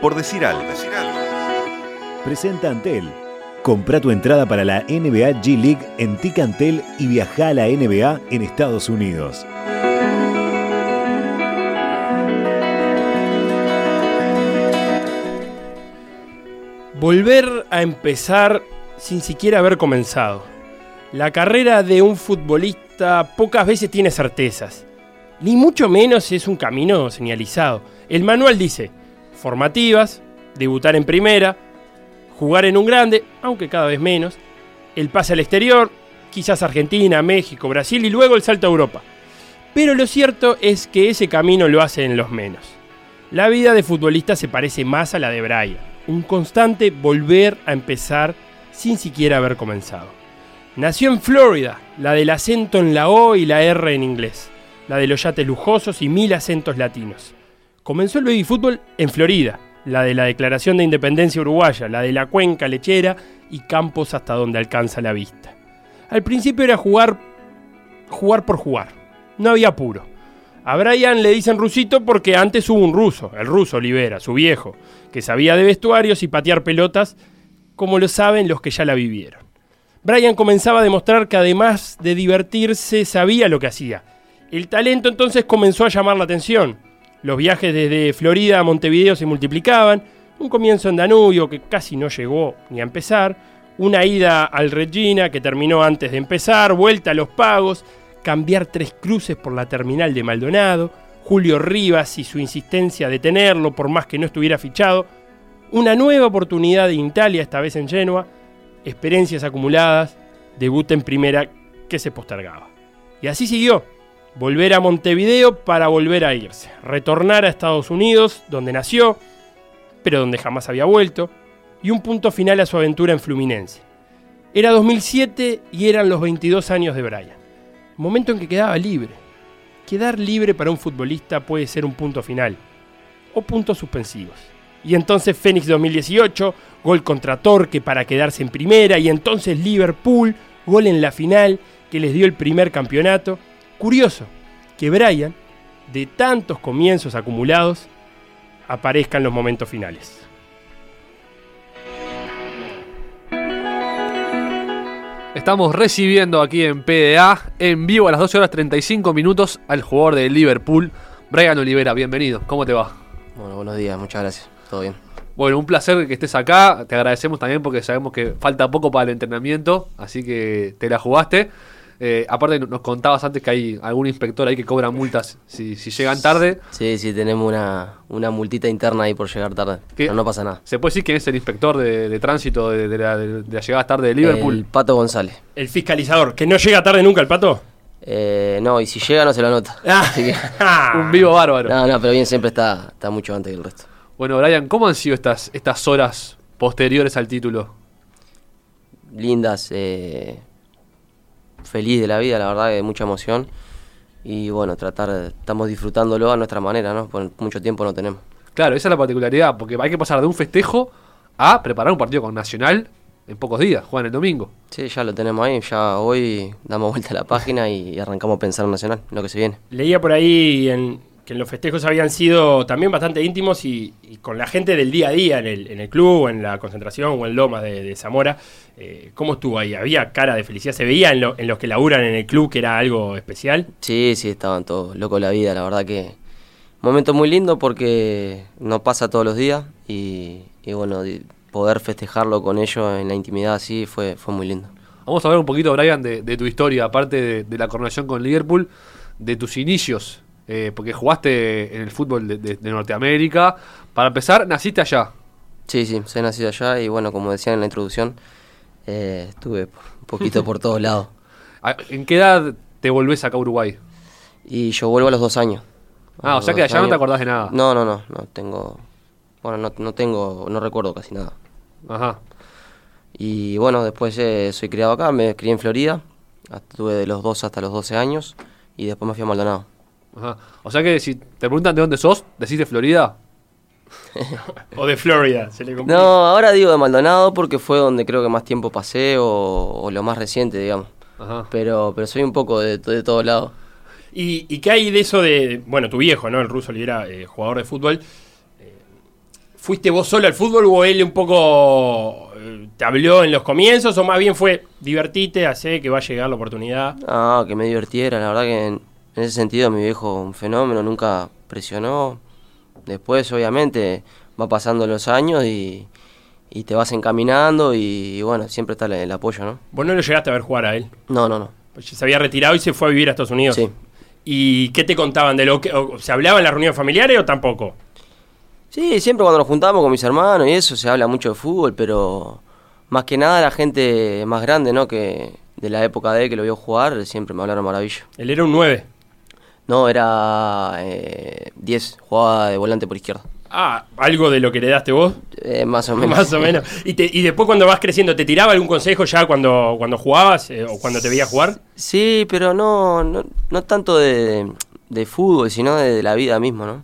por decir algo. Presenta Antel. Compra tu entrada para la NBA G League en Ticantel y viaja a la NBA en Estados Unidos. Volver a empezar sin siquiera haber comenzado. La carrera de un futbolista pocas veces tiene certezas, ni mucho menos es un camino señalizado. El manual dice, formativas, debutar en primera, jugar en un grande, aunque cada vez menos, el pase al exterior, quizás Argentina, México, Brasil y luego el salto a Europa. Pero lo cierto es que ese camino lo hacen los menos. La vida de futbolista se parece más a la de Brian, un constante volver a empezar sin siquiera haber comenzado. Nació en Florida, la del acento en la O y la R en inglés, la de los yates lujosos y mil acentos latinos. Comenzó el baby fútbol en Florida, la de la Declaración de Independencia Uruguaya, la de la cuenca lechera y campos hasta donde alcanza la vista. Al principio era jugar jugar por jugar. No había apuro. A Brian le dicen rusito porque antes hubo un ruso, el ruso Olivera, su viejo, que sabía de vestuarios y patear pelotas, como lo saben los que ya la vivieron. Brian comenzaba a demostrar que además de divertirse sabía lo que hacía. El talento entonces comenzó a llamar la atención. Los viajes desde Florida a Montevideo se multiplicaban, un comienzo en Danubio que casi no llegó ni a empezar, una ida al Regina que terminó antes de empezar, vuelta a los pagos, cambiar tres cruces por la terminal de Maldonado, Julio Rivas y su insistencia de tenerlo por más que no estuviera fichado, una nueva oportunidad de Italia, esta vez en Genoa, experiencias acumuladas, debut en primera que se postergaba. Y así siguió, volver a Montevideo para volver a irse, retornar a Estados Unidos, donde nació, pero donde jamás había vuelto, y un punto final a su aventura en Fluminense. Era 2007 y eran los 22 años de Brian momento en que quedaba libre. Quedar libre para un futbolista puede ser un punto final o puntos suspensivos. Y entonces Fénix 2018, gol contra Torque para quedarse en primera, y entonces Liverpool, gol en la final que les dio el primer campeonato. Curioso que Brian, de tantos comienzos acumulados, aparezca en los momentos finales. Estamos recibiendo aquí en PDA, en vivo a las 12 horas 35 minutos, al jugador de Liverpool, Brian Olivera. Bienvenido, ¿cómo te va? Bueno, buenos días, muchas gracias. Todo bien. Bueno, un placer que estés acá. Te agradecemos también porque sabemos que falta poco para el entrenamiento, así que te la jugaste. Eh, aparte, nos contabas antes que hay algún inspector ahí que cobra multas si, si llegan tarde. Sí, sí, tenemos una, una multita interna ahí por llegar tarde. ¿Qué? Pero no pasa nada. ¿Se puede decir quién es el inspector de, de tránsito de, de la, de la llegada tarde de Liverpool? El Pato González. El fiscalizador, que no llega tarde nunca el pato. Eh, no, y si llega no se lo anota. Ah. Así que- Un vivo bárbaro. no, no, pero bien, siempre está, está mucho antes que el resto. Bueno, Brian, ¿cómo han sido estas, estas horas posteriores al título? Lindas, eh, feliz de la vida, la verdad, que mucha emoción. Y bueno, tratar, de- estamos disfrutándolo a nuestra manera, ¿no? Por mucho tiempo no tenemos. Claro, esa es la particularidad, porque hay que pasar de un festejo a preparar un partido con Nacional en pocos días, juegan el domingo. Sí, ya lo tenemos ahí, ya hoy damos vuelta a la página y arrancamos a pensar en Nacional, en lo que se viene. Leía por ahí en- que en los festejos habían sido también bastante íntimos y, y con la gente del día a día en el, en el club, en la concentración o en Lomas de, de Zamora. Eh, ¿Cómo estuvo ahí? ¿Había cara de felicidad? ¿Se veía en, lo- en los que laburan en el club que era algo especial? Sí, sí, estaban todos locos la vida, la verdad que momento muy lindo porque no pasa todos los días y, y bueno, poder festejarlo con ellos en la intimidad así fue, fue muy lindo. Vamos a hablar un poquito, Brian, de, de tu historia, aparte de, de la coronación con Liverpool, de tus inicios, eh, porque jugaste en el fútbol de, de- de Norteamérica. Para empezar, naciste allá. Sí, sí, soy nacido allá y bueno, como decían en la introducción, eh, estuve un poquito por todos lados. ¿A- ¿En qué edad te volvés acá a Uruguay? Y yo vuelvo a los dos años. Ah, o sea que dos allá no te acordás de nada. No, no, no, no tengo, bueno, no, no tengo, no recuerdo casi nada. Ajá. Y bueno, después eh, soy criado acá, me crié en Florida, estuve de los 2 hasta los 12 años y después me fui a Maldonado. Ajá. O sea que si te preguntan de dónde sos, decís de Florida. ¿O de Florida? Se le complica. No, ahora digo de Maldonado porque fue donde creo que más tiempo pasé o, o lo más reciente, digamos. Ajá. Pero, pero soy un poco de, de todos lados. ¿Y, y qué hay de eso de, bueno, tu viejo, ¿no? El ruso Olivera, eh, jugador de fútbol. eh, ¿Fuiste vos solo al fútbol o él un poco eh, te habló en los comienzos o más bien fue divertite, hace que va a llegar la oportunidad? Ah, que me divirtiera, la verdad que en, ese sentido mi viejo un fenómeno, nunca presionó. Después obviamente va pasando los años y, y te vas encaminando y, bueno, siempre está el, el apoyo, ¿no? Vos no lo llegaste a ver jugar a él. No, no, no. Pues se había retirado y se fue a vivir a Estados Unidos. Sí. ¿Y qué te contaban de lo que o- se hablaba en las reuniones familiares o tampoco? Sí, siempre cuando nos juntamos con mis hermanos y eso se habla mucho de fútbol, pero más que nada la gente más grande, ¿no? Que de la época de él que lo vio jugar, siempre me hablaron maravilla. Él era un 9. No, era eh, 10, jugaba de volante por izquierda. Ah, algo de lo que le daste vos. Eh, más o menos. Más o menos. ¿Y, te- y después cuando vas creciendo, ¿te tiraba algún consejo ya cuando, cuando jugabas eh, o cuando te veía jugar? Sí, pero no, no, no tanto de, de fútbol, sino de, de la vida mismo, ¿no?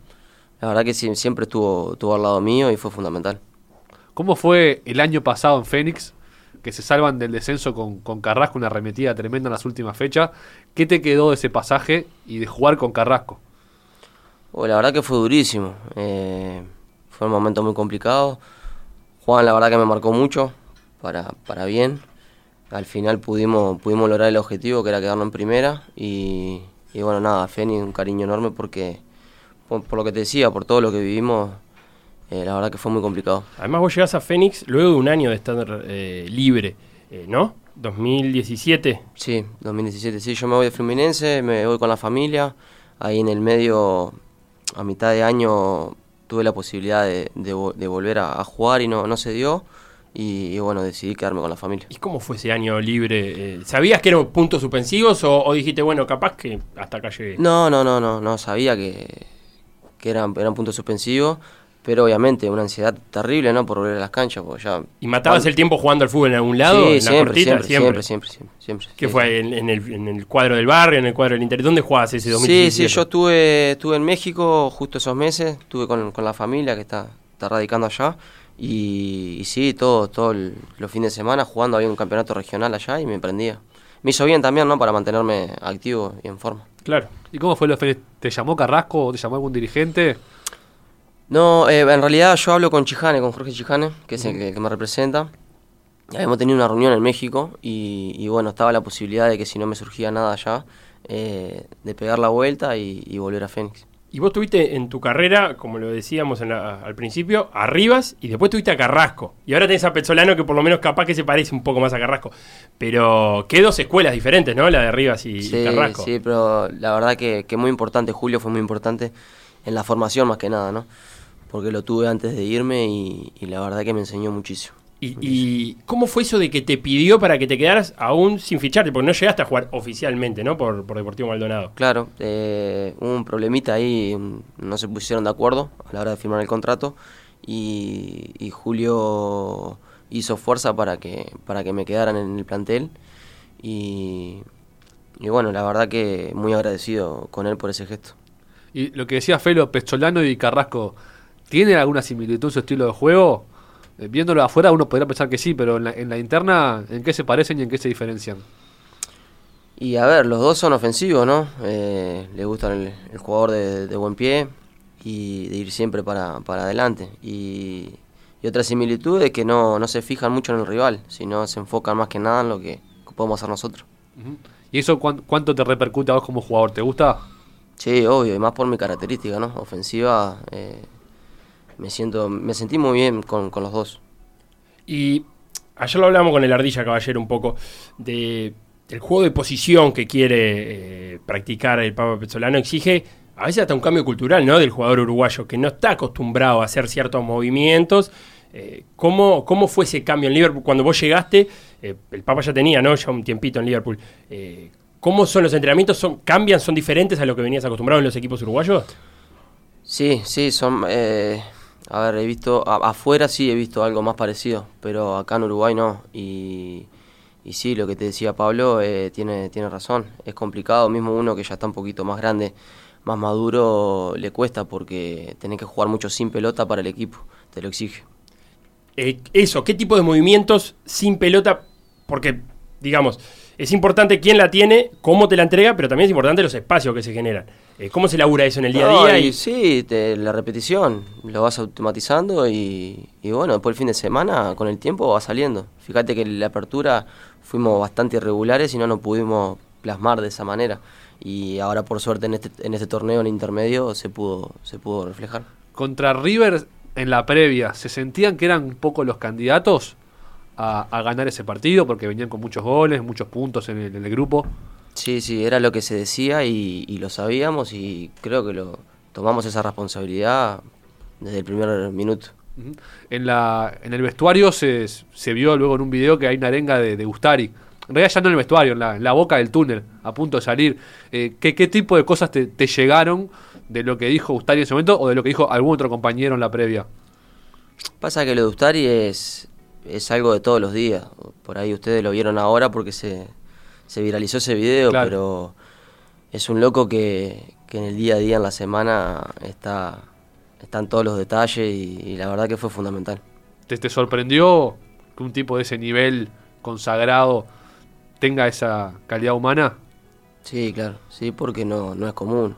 La verdad que sí, siempre estuvo, estuvo al lado mío y fue fundamental. ¿Cómo fue el año pasado en Fénix? Que se salvan del descenso con, con Carrasco, una arremetida tremenda en las últimas fechas. ¿Qué te quedó de ese pasaje y de jugar con Carrasco? Oh, la verdad que fue durísimo. eh, fue un momento muy complicado. Juan, la verdad que me marcó mucho, para, para bien. Al final pudimos, pudimos lograr el objetivo, que era quedarnos en primera. Y, bueno, nada, Feni, un cariño enorme porque, por, por lo que te decía, por todo lo que vivimos, eh, la verdad que fue muy complicado. Además vos llegás a Fénix luego de un año de estar eh, libre, eh, ¿no? 2017. Sí, 2017. Sí, yo me voy de Fluminense, me voy con la familia. Ahí en el medio, a mitad de año, tuve la posibilidad de, de de volver a, a jugar y no, no se dio. Y, y bueno, decidí quedarme con la familia. ¿Y cómo fue ese año libre? Eh, ¿Sabías que eran puntos suspensivos o, o dijiste, bueno, capaz que hasta acá llegué? No, no, no, no, no sabía que, que eran, eran puntos suspensivos. Pero obviamente una ansiedad terrible, ¿no? Por volver a las canchas, porque ya... ¿Y matabas el tiempo jugando al fútbol en algún lado? Sí, ¿En la siempre, cortita? siempre, siempre, siempre, siempre, siempre. ¿Qué Sí, fue? ¿En, en el, en el cuadro del barrio, en el cuadro del interior? ¿Dónde jugabas ese 2017? Sí, sí, yo estuve, estuve en México justo esos meses, estuve con, con la familia que está, está radicando allá y, y sí, todo, todo el- los fines de semana jugando, había un campeonato regional allá y me prendía. Me hizo bien también, ¿no? Para mantenerme activo y en forma. Claro. ¿Y cómo fue lo? ¿Te llamó Carrasco o te llamó algún dirigente? No, eh, en realidad yo hablo con Chijane, con Jorge Chijane, que es el que, que me representa. Habíamos tenido una reunión en México y, y bueno, estaba la posibilidad de que si no me surgía nada allá, eh, de pegar la vuelta y, y volver a Fénix. Y vos tuviste en tu carrera, como lo decíamos en la- al principio, a Rivas y después tuviste a Carrasco. Y ahora tenés a Pezzolano que por lo menos capaz que se parece un poco más a Carrasco. Pero qué dos escuelas diferentes, ¿no? La de Rivas y, y Sí, Carrasco. sí, pero la verdad que, que muy importante, Julio fue muy importante en la formación más que nada, ¿no? Porque lo tuve antes de irme y, y la verdad que me enseñó muchísimo. Y, y cómo fue eso de que te pidió para que te quedaras aún sin ficharte? Porque no llegaste a jugar oficialmente, ¿no? Por, por Deportivo Maldonado. Claro, eh, hubo un problemita ahí, no se pusieron de acuerdo a la hora de firmar el contrato y, y Julio hizo fuerza para que, para que me quedaran en el plantel y, y bueno, la verdad que muy agradecido con él por ese gesto. Y lo que decía Felo, Pecholano y Carrasco, ¿tienen alguna similitud en su estilo de juego? Eh, viéndolo afuera uno podría pensar que sí, pero en la, en la interna, ¿en qué se parecen y en qué se diferencian? Y a ver, los dos son ofensivos, ¿no? Eh, le gustan el, el jugador de, de buen pie y de ir siempre para, para adelante. Y, y otra similitud es que no, no se fijan mucho en el rival, sino se enfocan más que nada en lo que podemos hacer nosotros. ¿Y eso cuán- cuánto te repercute a vos como jugador? ¿Te gusta? Sí, obvio, y más por mi característica, ¿no? Ofensiva, eh, me siento, me sentí muy bien con, con los dos. Y ayer lo hablamos con el Ardilla Caballero un poco de el juego de posición que quiere eh, practicar el Papa Pezzolano exige a veces hasta un cambio cultural, ¿no? Del jugador uruguayo que no está acostumbrado a hacer ciertos movimientos. Eh, ¿cómo, ¿Cómo fue ese cambio en Liverpool? Cuando vos llegaste, el Papa ya tenía, ¿no? Ya un tiempito en Liverpool. ¿Cómo son los entrenamientos? ¿Son, ¿Cambian? ¿Son diferentes a lo que venías acostumbrado en los equipos uruguayos? Sí, sí, son... eh, a ver, he visto... a- afuera sí he visto algo más parecido, pero acá en Uruguay no. Y, y sí, lo que te decía Pablo eh, tiene, tiene razón. Es complicado, mismo uno que ya está un poquito más grande, más maduro, le cuesta porque tenés que jugar mucho sin pelota para el equipo, te lo exige. Eh, eso, ¿qué tipo de movimientos sin pelota? Porque, digamos, es importante quién la tiene, cómo te la entrega, pero también es importante los espacios que se generan. Eh, ¿Cómo se labura eso en el día No, a día? y Y- sí, te- la repetición, lo vas automatizando y, y bueno, después el fin de semana con el tiempo va saliendo. Fíjate que en la apertura fuimos bastante irregulares y no nos pudimos plasmar de esa manera. Y ahora por suerte en este, en este torneo en intermedio se pudo, se pudo reflejar. Contra River en la previa, ¿se sentían que eran un poco los candidatos a, a ganar ese partido? Porque venían con muchos goles, muchos puntos en el, en el grupo. Sí, sí, era lo que se decía y, y lo sabíamos y creo que lo tomamos esa responsabilidad desde el primer minuto. En, la, en el vestuario se, se vio luego en un video que hay una arenga de, de Gustari. En realidad ya no en el vestuario, en la, en la boca del túnel, a punto de salir. Eh, ¿qué, qué tipo de cosas te, te llegaron de lo que dijo Gustari en ese momento o de lo que dijo algún otro compañero en la previa? Pasa que lo de Ustari es, es algo de todos los días. Por ahí ustedes lo vieron ahora porque se, se viralizó ese video, Claro. pero es un loco que, que en el día a día, en la semana, está están todos los detalles y, y la verdad que fue fundamental. ¿Te, te sorprendió que un tipo de ese nivel consagrado tenga esa calidad humana? Sí, claro, sí, porque no, no es común.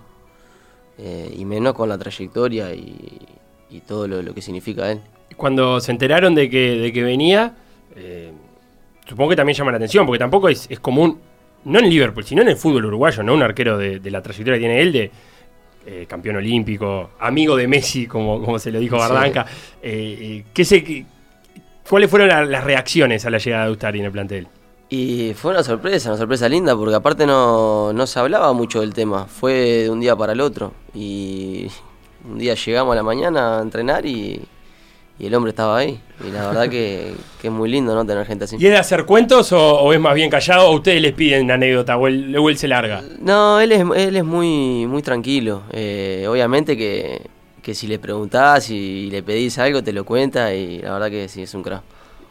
Eh, y menos con la trayectoria y, y todo lo, lo que significa él. Cuando se enteraron de que, de que venía, eh, supongo que también llama la atención, porque tampoco es, es común, no en Liverpool, sino en el fútbol uruguayo, ¿no? Un arquero de, de la trayectoria que tiene él, de eh, campeón olímpico, amigo de Messi, como, como se lo dijo Sí. Bardanca. Eh, eh, ¿qué sé, qué- ¿Cuáles fueron la- las reacciones a la llegada de Ustari en el plantel? Y fue una sorpresa, una sorpresa linda, porque aparte no, no se hablaba mucho del tema, fue de un día para el otro. Y un día llegamos a la mañana a entrenar y, y el hombre estaba ahí. Y la verdad que, que es muy lindo no tener gente así. ¿Y es de hacer cuentos o, o es más bien callado? ¿O ustedes les piden anécdota o él, o él se larga? No, él es, él es muy, muy tranquilo. Eh, obviamente que, que si le preguntás y le pedís algo, te lo cuenta y la verdad que sí, es un crack.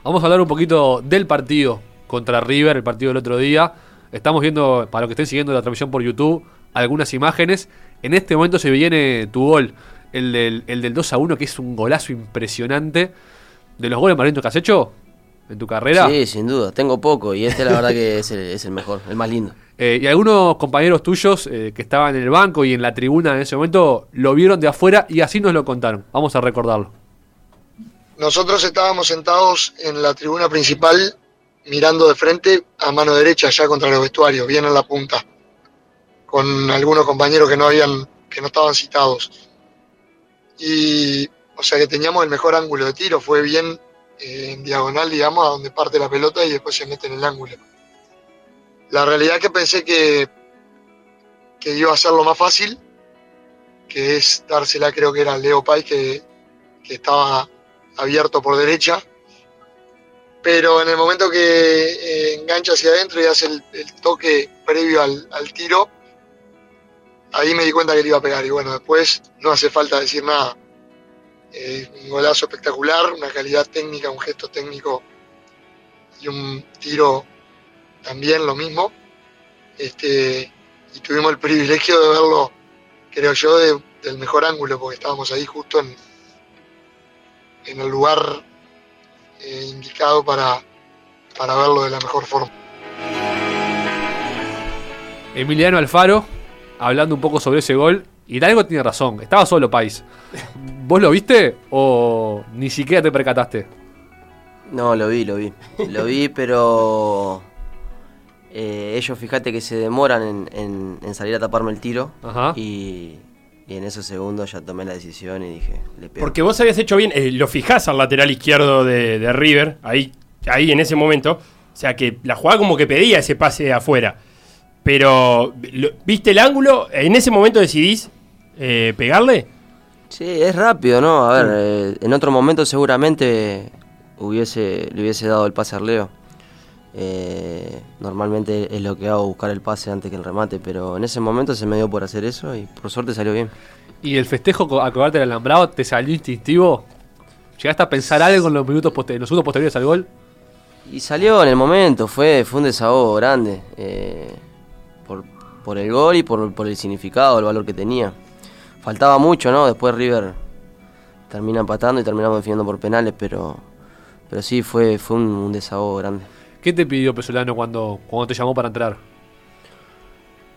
Vamos a hablar un poquito del partido contra River, el partido del otro día. Estamos viendo, para los que estén siguiendo la transmisión por YouTube, algunas imágenes. En este momento se viene tu gol, el del, el del 2 a 1, que es un golazo impresionante. De los goles más lindos que has hecho en tu carrera. Sí, sin duda, tengo poco y este la verdad que es el, es el mejor, el más lindo. Eh, y algunos compañeros tuyos eh, que estaban en el banco y en la tribuna en ese momento lo vieron de afuera y así nos lo contaron. Vamos a recordarlo. Nosotros estábamos sentados en la tribuna principal mirando de frente a mano derecha ya contra los vestuarios, bien en la punta, con algunos compañeros que no habían, que no estaban citados. Y o sea que teníamos el mejor ángulo de tiro, fue bien eh, en diagonal, digamos, a donde parte la pelota y después se mete en el ángulo. La realidad es que pensé que, que iba a ser lo más fácil, que es dársela, creo que era Leo Pai, que, que estaba abierto por derecha. Pero en el momento que eh, engancha hacia adentro y hace el, el toque previo al, al tiro, ahí me di cuenta que le iba a pegar. Y bueno, después no hace falta decir nada. Eh, un golazo espectacular, una calidad técnica, un gesto técnico y un tiro también lo mismo. Este, y tuvimos el privilegio de verlo, creo yo, de- del mejor ángulo, porque estábamos ahí justo en, en el lugar eh, indicado para, para verlo de la mejor forma. Emiliano Alfaro, hablando un poco sobre ese gol, y algo tiene razón, estaba solo País. ¿Vos lo viste o ni siquiera te percataste? No, lo vi, lo vi. Lo vi, pero eh, ellos fíjate que se demoran en, en- en salir a taparme el tiro. Ajá. Y, y en esos segundos ya tomé la decisión y dije, le pego. Porque vos habías hecho bien, eh, lo fijás al lateral izquierdo de, de River, ahí, ahí en ese momento. O sea que la jugada como que pedía ese pase afuera. Pero, lo- ¿viste el ángulo? ¿En ese momento decidís eh, pegarle? Sí, es rápido, ¿no? A ver, eh, en otro momento seguramente hubiese, le hubiese dado el pase a Leo. Eh, normalmente es lo que hago, buscar el pase antes que el remate, pero en ese momento se me dio por hacer eso y por suerte salió bien. ¿Y el festejo a colgarte el alambrado te salió instintivo? ¿Llegaste a pensar algo en los minutos en los segundos posteriores al gol? Y salió en el momento, fue, fue un desahogo grande eh, por, el gol y por, por el significado, el valor que tenía. Faltaba mucho, ¿no? Después River termina empatando y terminamos definiendo por penales, pero, pero sí, fue, fue un, un desahogo grande. ¿Qué te pidió Pesolano cuando, cuando te llamó para entrar?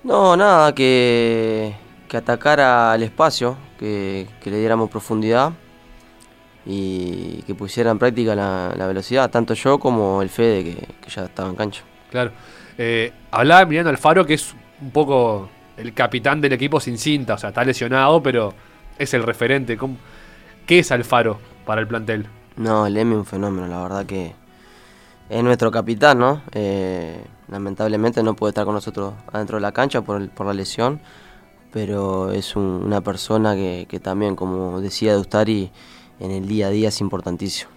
No, nada, que, que atacara al espacio, que, que le diéramos profundidad y que pusiera en práctica la, la velocidad, tanto yo como el Fede, que, que ya estaba en cancha. Claro. Eh, hablaba Emiliano Alfaro, que es un poco el capitán del equipo sin cinta, o sea, está lesionado, pero es el referente. ¿Cómo- ¿Qué es Alfaro para el plantel? No, el Emi es un fenómeno, la verdad que es nuestro capitán, ¿no? Eh, lamentablemente no puede estar con nosotros adentro de la cancha por, el- por la lesión, pero es un- una persona que, que también, como decía Dustari, en el día a día es importantísimo.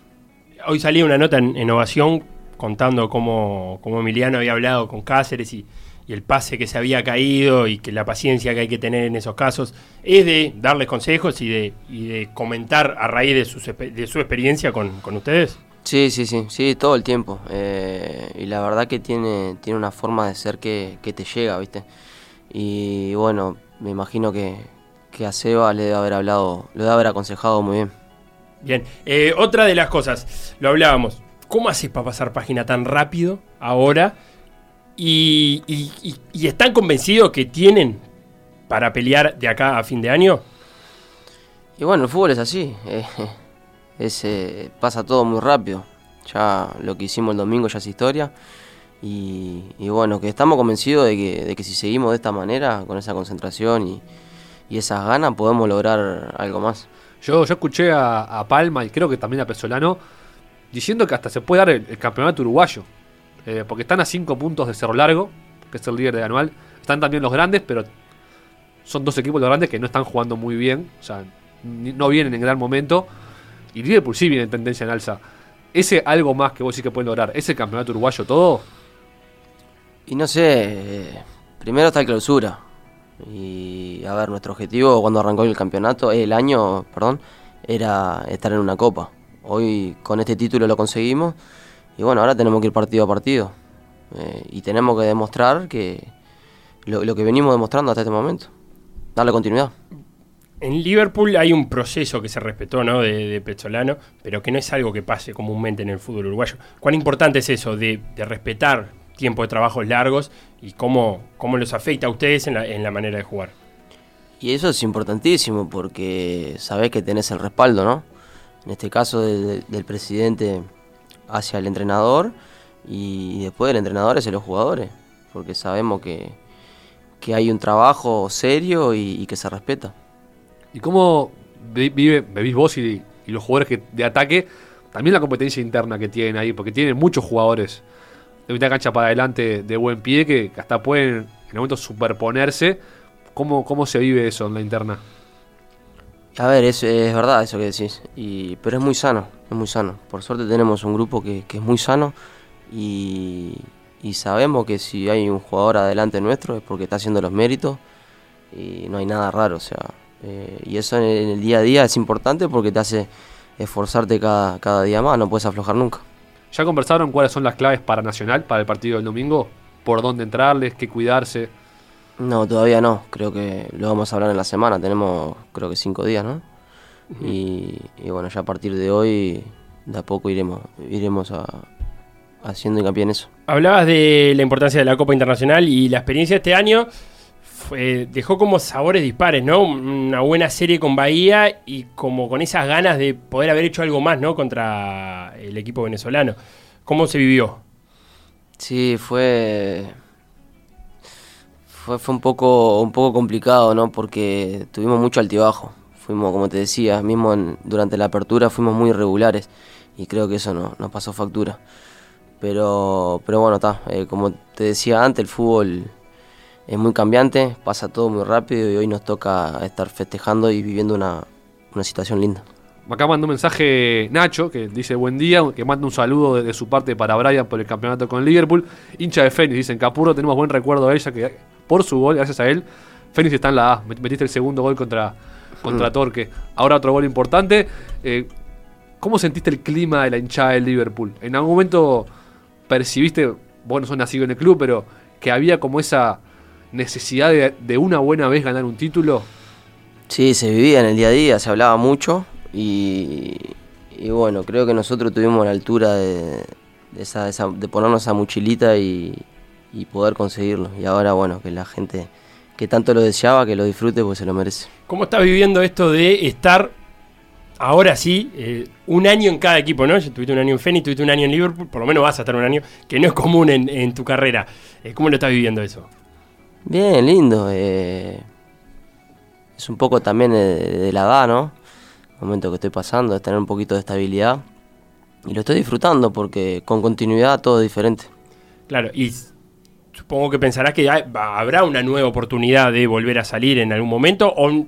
Hoy salía una nota en, en Ovación contando cómo, cómo Emiliano había hablado con Cáceres y, y el pase que se había caído y que la paciencia que hay que tener en esos casos es de darles consejos y de, y de comentar a raíz de, sus de su experiencia con, con ustedes. Sí, sí, sí, sí, todo el tiempo. Eh, y la verdad que tiene, tiene una forma de ser que, que te llega, ¿viste? Y bueno, me imagino que, que a Seba le debe haber hablado, le debe haber aconsejado muy bien. Bien, eh, otra de las cosas, lo hablábamos, ¿cómo haces para pasar página tan rápido ahora? Y, y- y- y están convencidos que tienen para pelear de acá a fin de año? Y bueno, el fútbol es así, eh, es, eh, pasa todo muy rápido. Ya lo que hicimos el domingo ya es historia. Y, y bueno, que estamos convencidos de que, de que si seguimos de esta manera, con esa concentración y, y esas ganas, podemos lograr algo más. Yo, yo escuché a, a Palma y creo que también a Pesolano diciendo que hasta se puede dar el, el campeonato uruguayo. Eh, porque están a 5 puntos de Cerro Largo, que es el líder de anual. Están también los grandes, pero son dos equipos los grandes que no están jugando muy bien. O sea, no vienen en gran momento. Y Liverpool sí viene en tendencia en alza. Ese algo más que vos sí que pueden lograr. ¿Es el campeonato uruguayo todo? Y no sé, primero está el clausura. Y a ver, nuestro objetivo cuando arrancó el campeonato, eh, el año, perdón, era estar en una copa. Hoy con este título lo conseguimos y bueno, ahora tenemos que ir partido a partido. Eh, y tenemos que demostrar que lo, lo que venimos demostrando hasta este momento, darle continuidad. En Liverpool hay un proceso que se respetó ¿no? de, de Pezzolano, pero que no es algo que pase comúnmente en el fútbol uruguayo. ¿Cuán importante es eso de, de respetar tiempo de trabajos largos y cómo, cómo los afecta a ustedes en la, en la manera de jugar? Y eso es importantísimo porque sabés que tenés el respaldo, ¿no? En este caso del, del presidente hacia el entrenador y después del entrenador hacia los jugadores, porque sabemos que, que hay un trabajo serio y, que se respeta. ¿Y cómo vi- vive, vivís vos y, los jugadores que, de ataque? También la competencia interna que tienen ahí, porque tienen muchos jugadores de mitad cancha para adelante de buen pie que, que hasta pueden en el momento superponerse. ¿Cómo, ¿Cómo se vive eso en la interna? A ver, es, es verdad eso que decís, y, pero es muy sano, es muy sano. Por suerte tenemos un grupo que, que es muy sano y, sabemos que si hay un jugador adelante nuestro es porque está haciendo los méritos y no hay nada raro, o sea, eh, y eso en el, en el día a día es importante porque te hace esforzarte cada, cada día más, no puedes aflojar nunca. ¿Ya conversaron cuáles son las claves para Nacional, para el partido del domingo? ¿Por dónde entrarles? ¿Qué cuidarse? No, todavía no, creo que lo vamos a hablar en la semana, tenemos creo que cinco días, ¿no? y, y bueno, ya a partir de hoy, de a poco iremos, iremos a, haciendo hincapié en eso. Hablabas de la importancia de la Copa Internacional y la experiencia de este año fue- dejó como sabores dispares, ¿no? Una buena serie con Bahía y como con esas ganas de poder haber hecho algo más, ¿no? Contra el equipo venezolano. ¿Cómo se vivió? Sí, fue, fue, un, poco, un poco complicado, ¿no? Porque tuvimos mucho altibajo. Fuimos, como te decía, mismo durante la apertura fuimos muy irregulares y creo que eso no, nos pasó factura. Pero, pero bueno, está. como te decía antes, el fútbol es muy cambiante, pasa todo muy rápido y hoy nos toca estar festejando y viviendo una, una situación linda. Acá manda un mensaje Nacho que dice buen día, que manda un saludo de, su parte para Brian por el campeonato con Liverpool. Hincha de Fénix, dice en Capurro tenemos buen recuerdo de ella que por su gol, gracias a él, Fénix está en la A. Met- Metiste el segundo gol contra, contra Torque. Ahora otro gol importante. Eh, ¿Cómo sentiste el clima de la hinchada del Liverpool? ¿En algún momento percibiste, vos no sos nacido en el club, pero que había como esa necesidad de, de una buena vez ganar un título? Sí, se vivía en el día a día, se hablaba mucho y, y bueno, creo que nosotros tuvimos la altura de, esa, esa- de ponernos esa mochilita y, y poder conseguirlo. Y ahora, bueno, que la gente que tanto lo deseaba, que lo disfrute, pues se lo merece. ¿Cómo estás viviendo esto de estar ahora sí eh, un año en cada equipo, ¿no? Tuviste un año en Fénix, tuviste un año en Liverpool, por lo menos vas a estar un año, que no es común en, en tu carrera. Eh, ¿Cómo lo estás viviendo eso? Bien, lindo. eh, es un poco también de, de la edad, ¿no? El momento que estoy pasando, es tener un poquito de estabilidad. Y lo estoy disfrutando porque con continuidad todo es diferente. Claro, y supongo que pensarás que hay- habrá una nueva oportunidad de volver a salir en algún momento, o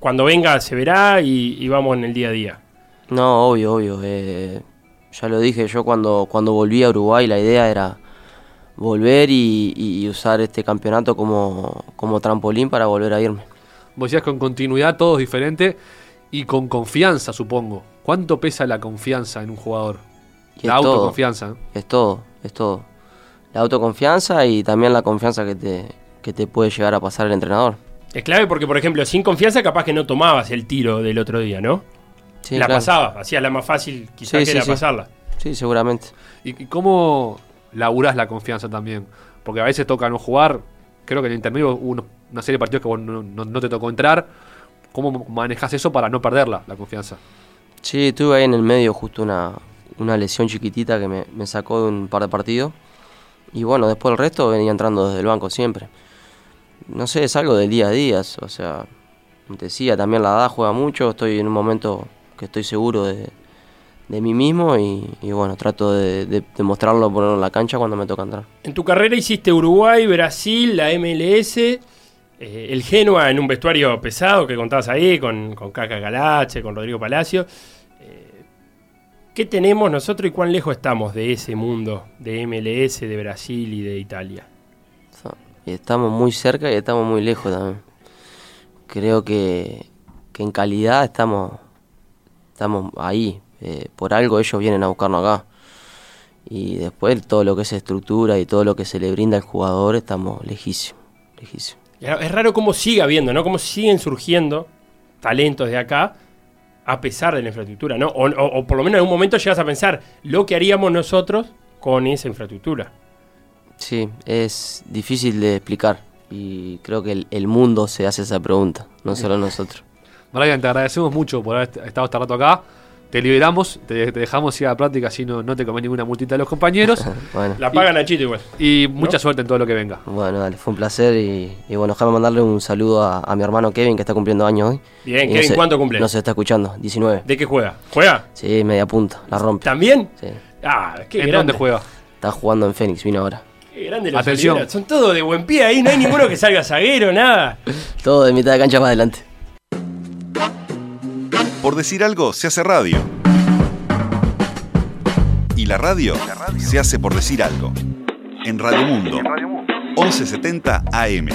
cuando venga se verá y, y vamos en el día a día. No, obvio, obvio. eh, ya lo dije, yo cuando, cuando volví a Uruguay la idea era volver y, y usar este campeonato como, como trampolín para volver a irme. Vos decías con continuidad, todo es diferente y con confianza, supongo. ¿Cuánto pesa la confianza en un jugador? Y la es autoconfianza. ¿eh? Es todo, es todo. La autoconfianza y también la confianza que te, que te puede llegar a pasar el entrenador. Es clave porque, por ejemplo, sin confianza capaz que no tomabas el tiro del otro día, ¿no? Sí, la claro. pasabas, hacías la más fácil quizás Sí, que sí, era sí. pasarla. Sí, seguramente. ¿Y, y cómo laburás la confianza también? Porque a veces toca no jugar. Creo que en el intermedio hubo una serie de partidos que vos no, no- no te tocó entrar. ¿Cómo manejas eso para no perderla, la confianza? Sí, tuve ahí en el medio justo una, una lesión chiquitita que me, me sacó de un par de partidos. Y bueno, después el resto venía entrando desde el banco siempre. No sé, es algo del día a día. O sea, decía, también la edad juega mucho. Estoy en un momento que estoy seguro de, de mí mismo y, y bueno, trato de, de, de mostrarlo, ponerlo en la cancha cuando me toca entrar. En tu carrera hiciste Uruguay, Brasil, la MLS, eh, el Genoa en un vestuario pesado que contabas ahí con, con Caca Galache, con Rodrigo Palacio. ¿Qué tenemos nosotros y cuán lejos estamos de ese mundo de MLS, de Brasil y de Italia? Estamos muy cerca y estamos muy lejos también. Creo que, que en calidad estamos, estamos ahí. eh, por algo ellos vienen a buscarnos acá. Y después todo lo que es estructura y todo lo que se le brinda al jugador, estamos lejísimos. es raro cómo sigue habiendo, ¿no? Cómo siguen surgiendo talentos de acá a pesar de la infraestructura, ¿no? O, o- o por lo menos en un momento llegas a pensar lo que haríamos nosotros con esa infraestructura. Sí, es difícil de explicar. Y creo que el, el mundo se hace esa pregunta, no solo nosotros. Brian, te agradecemos mucho por haber est- estado este rato acá. Te liberamos, te, te dejamos ir a la práctica, así no, no te comés ninguna multita de los compañeros. Bueno, La pagan a Chito igual. y mucha suerte en todo lo que venga. bueno, dale, fue un placer. Y, y bueno, déjame mandarle un saludo a, a mi hermano Kevin, que está cumpliendo años hoy. Bien, Y Kevin, se- ¿cuánto cumple? No se está escuchando, 19. ¿De qué juega? ¿Juega? Sí, media punta, la rompe. ¿También? Sí. Ah, qué ¿En grande. dónde juega? Está jugando en Fénix, vino ahora. Qué grande los Atención. Son todos de buen pie ahí, no hay ninguno que salga zaguero, nada. Todo de mitad de cancha para adelante. Por decir algo, se hace radio. Y la radio se hace por decir algo. En Radio Mundo, 1170 AM.